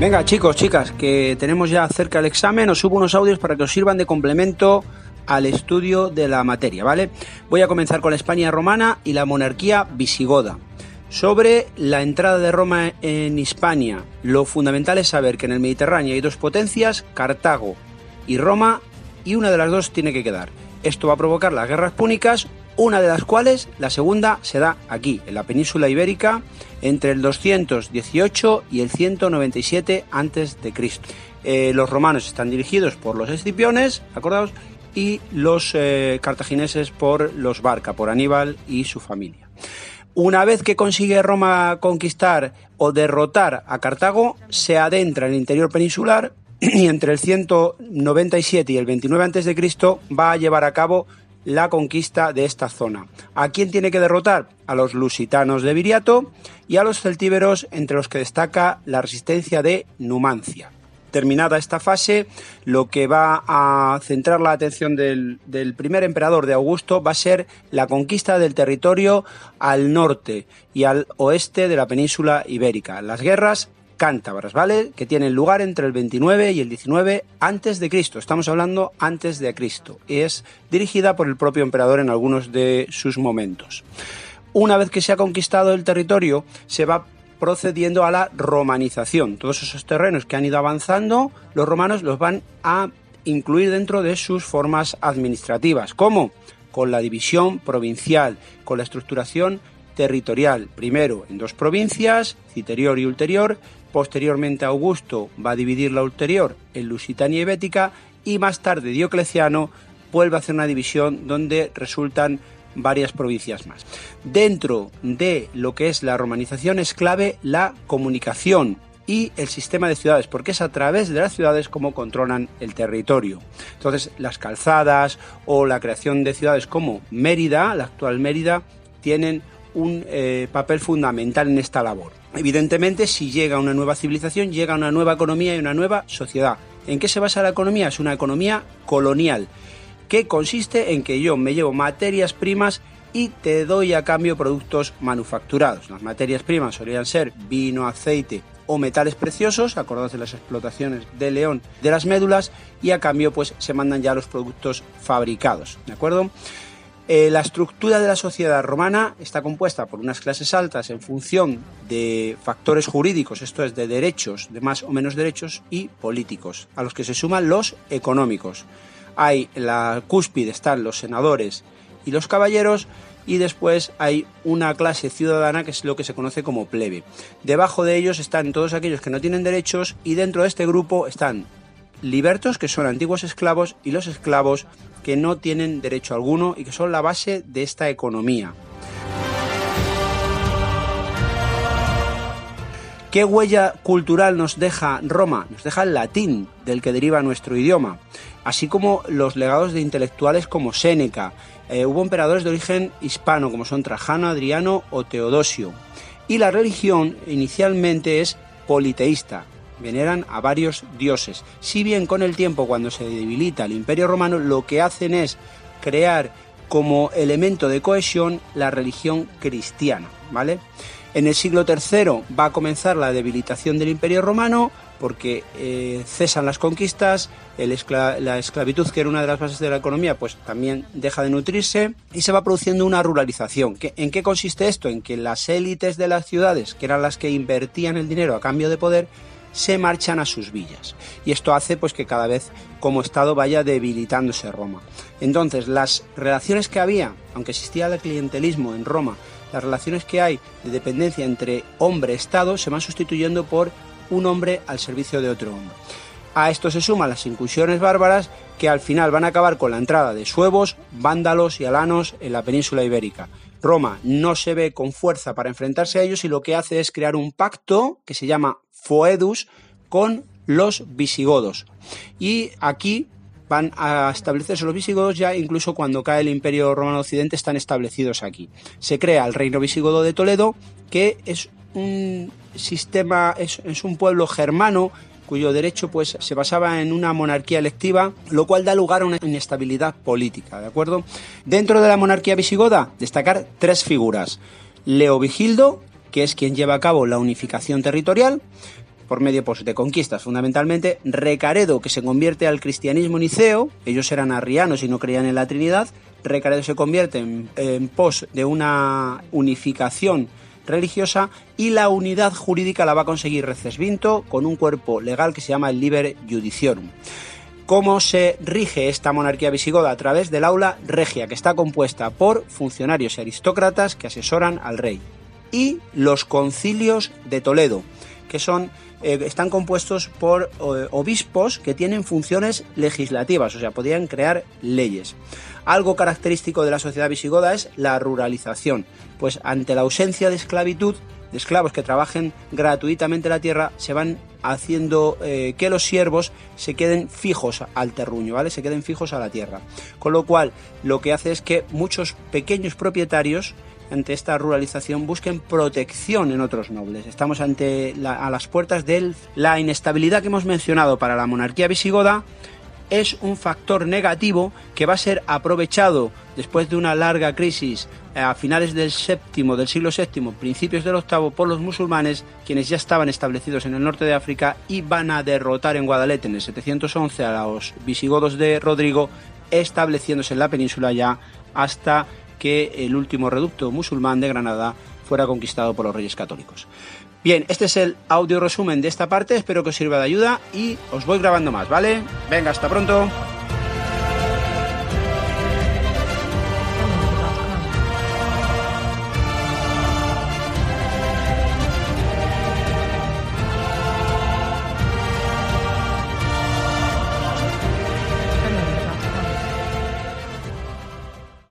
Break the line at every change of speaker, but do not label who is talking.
Venga, chicos, chicas, que tenemos ya cerca el examen, os subo unos audios para que os sirvan de complemento al estudio de la materia, ¿vale? Voy a comenzar con la España romana y la monarquía visigoda. Sobre la entrada de Roma en Hispania, lo fundamental es saber que en el Mediterráneo hay dos potencias, Cartago y Roma, y una de las dos tiene que quedar. Esto va a provocar las guerras púnicas, una de las cuales, la segunda, se da aquí, en la península ibérica, entre el 218 y el 197 a.C. Eh, los romanos están dirigidos por los escipiones, acordaos, y los eh, cartagineses por los Barca, por Aníbal y su familia. Una vez que consigue Roma conquistar o derrotar a Cartago, se adentra en el interior peninsular y entre el 197 y el 29 a.C. va a llevar a cabo la conquista de esta zona. ¿A quién tiene que derrotar? A los lusitanos de Viriato y a los celtíberos, entre los que destaca la resistencia de Numancia. Terminada esta fase, lo que va a centrar la atención del, del, primer emperador de Augusto va a ser la conquista del territorio al norte y al oeste de la península ibérica. Las guerras cántabras, ¿vale? Que tienen lugar entre el 29 y el 19 antes de Cristo. Estamos hablando antes de Cristo. Y es dirigida por el propio emperador en algunos de sus momentos. Una vez que se ha conquistado el territorio, se va procediendo a la romanización. Todos esos terrenos que han ido avanzando, los romanos los van a incluir dentro de sus formas administrativas. ¿Cómo? Con la división provincial, con la estructuración territorial, primero en dos provincias, Citerior y Ulterior, Posteriormente Augusto va a dividir la ulterior en Lusitania y Bética y más tarde Diocleciano vuelve a hacer una división donde resultan varias provincias más. Dentro de lo que es la romanización es clave la comunicación y el sistema de ciudades, porque es a través de las ciudades como controlan el territorio. Entonces, las calzadas o la creación de ciudades como Mérida, la actual Mérida, tienen un eh, papel fundamental en esta labor. Evidentemente, si llega una nueva civilización, llega una nueva economía y una nueva sociedad. ¿En qué se basa la economía? Es una economía colonial, que consiste en que yo me llevo materias primas y te doy a cambio productos manufacturados. Las materias primas solían ser vino, aceite o metales preciosos, acordados de las explotaciones de León de las médulas, y a cambio pues se mandan ya los productos fabricados, ¿de acuerdo? Eh, la estructura de la sociedad romana está compuesta por unas clases altas en función de factores jurídicos, esto es de derechos, de más o menos derechos, y políticos, a los que se suman los económicos. Hay en la cúspide están los senadores y los caballeros, y después hay una clase ciudadana que es lo que se conoce como plebe. Debajo de ellos están todos aquellos que no tienen derechos y dentro de este grupo están libertos, que son antiguos esclavos, y los esclavos, que no tienen derecho alguno y que son la base de esta economía. ¿Qué huella cultural nos deja Roma? Nos deja el latín, del que deriva nuestro idioma, así como los legados de intelectuales como Séneca. Eh, hubo emperadores de origen hispano, como son Trajano, Adriano o Teodosio. Y la religión inicialmente es politeísta, veneran a varios dioses. Si bien con el tiempo, cuando se debilita el imperio romano, lo que hacen es crear como elemento de cohesión la religión cristiana, ¿vale? En el siglo III va a comenzar la debilitación del imperio romano porque eh, cesan las conquistas, la esclavitud, que era una de las bases de la economía, pues también deja de nutrirse y se va produciendo una ruralización. ¿En qué consiste esto? En que las élites de las ciudades, que eran las que invertían el dinero a cambio de poder, se marchan a sus villas. Y esto hace pues que cada vez como Estado vaya debilitándose Roma. Entonces, las relaciones que había, aunque existía el clientelismo en Roma, las relaciones que hay de dependencia entre hombre-Estado se van sustituyendo por un hombre al servicio de otro hombre. A esto se suman las incursiones bárbaras que al final van a acabar con la entrada de suevos, vándalos y alanos en la península ibérica. Roma no se ve con fuerza para enfrentarse a ellos y lo que hace es crear un pacto que se llama Foedus con los visigodos. Y aquí van a establecerse los visigodos ya incluso cuando cae el Imperio Romano Occidente están establecidos aquí. Se crea el Reino Visigodo de Toledo, que es un sistema, es, es un pueblo germano cuyo derecho pues se basaba en una monarquía electiva, lo cual da lugar a una inestabilidad política, ¿de acuerdo? Dentro de la monarquía visigoda, destacar tres figuras. Leo Vigildo, que es quien lleva a cabo la unificación territorial, por medio pues, de conquistas fundamentalmente, Recaredo, que se convierte al cristianismo niceo, ellos eran arrianos y no creían en la Trinidad, Recaredo se convierte en, pos de una unificación religiosa y la unidad jurídica la va a conseguir Recesvinto con un cuerpo legal que se llama el Liber Judiciorum. ¿Cómo se rige esta monarquía visigoda? A través del aula regia, que está compuesta por funcionarios y aristócratas que asesoran al rey. Y los concilios de Toledo, que son eh, están compuestos por obispos que tienen funciones legislativas, o sea, podrían crear leyes. Algo característico de la sociedad visigoda es la ruralización, pues ante la ausencia de esclavitud, de esclavos que trabajen gratuitamente la tierra, se van haciendo eh, que los siervos se queden fijos al terruño, ¿vale? Se queden fijos a la tierra. Con lo cual, lo que hace es que muchos pequeños propietarios ante esta ruralización busquen protección en otros nobles. Estamos ante a las puertas de la inestabilidad que hemos mencionado para la monarquía visigoda es un factor negativo que va a ser aprovechado después de una larga crisis a finales del séptimo, del siglo VII, principios del octavo, por los musulmanes, quienes ya estaban establecidos en el norte de África y van a derrotar en Guadalete en el 711 a los visigodos de Rodrigo, estableciéndose en la península ya hasta que el último reducto musulmán de Granada fuera conquistado por los reyes católicos. Bien, este es el audio resumen de esta parte, espero que os sirva de ayuda y os voy grabando más, ¿vale? Venga, hasta pronto.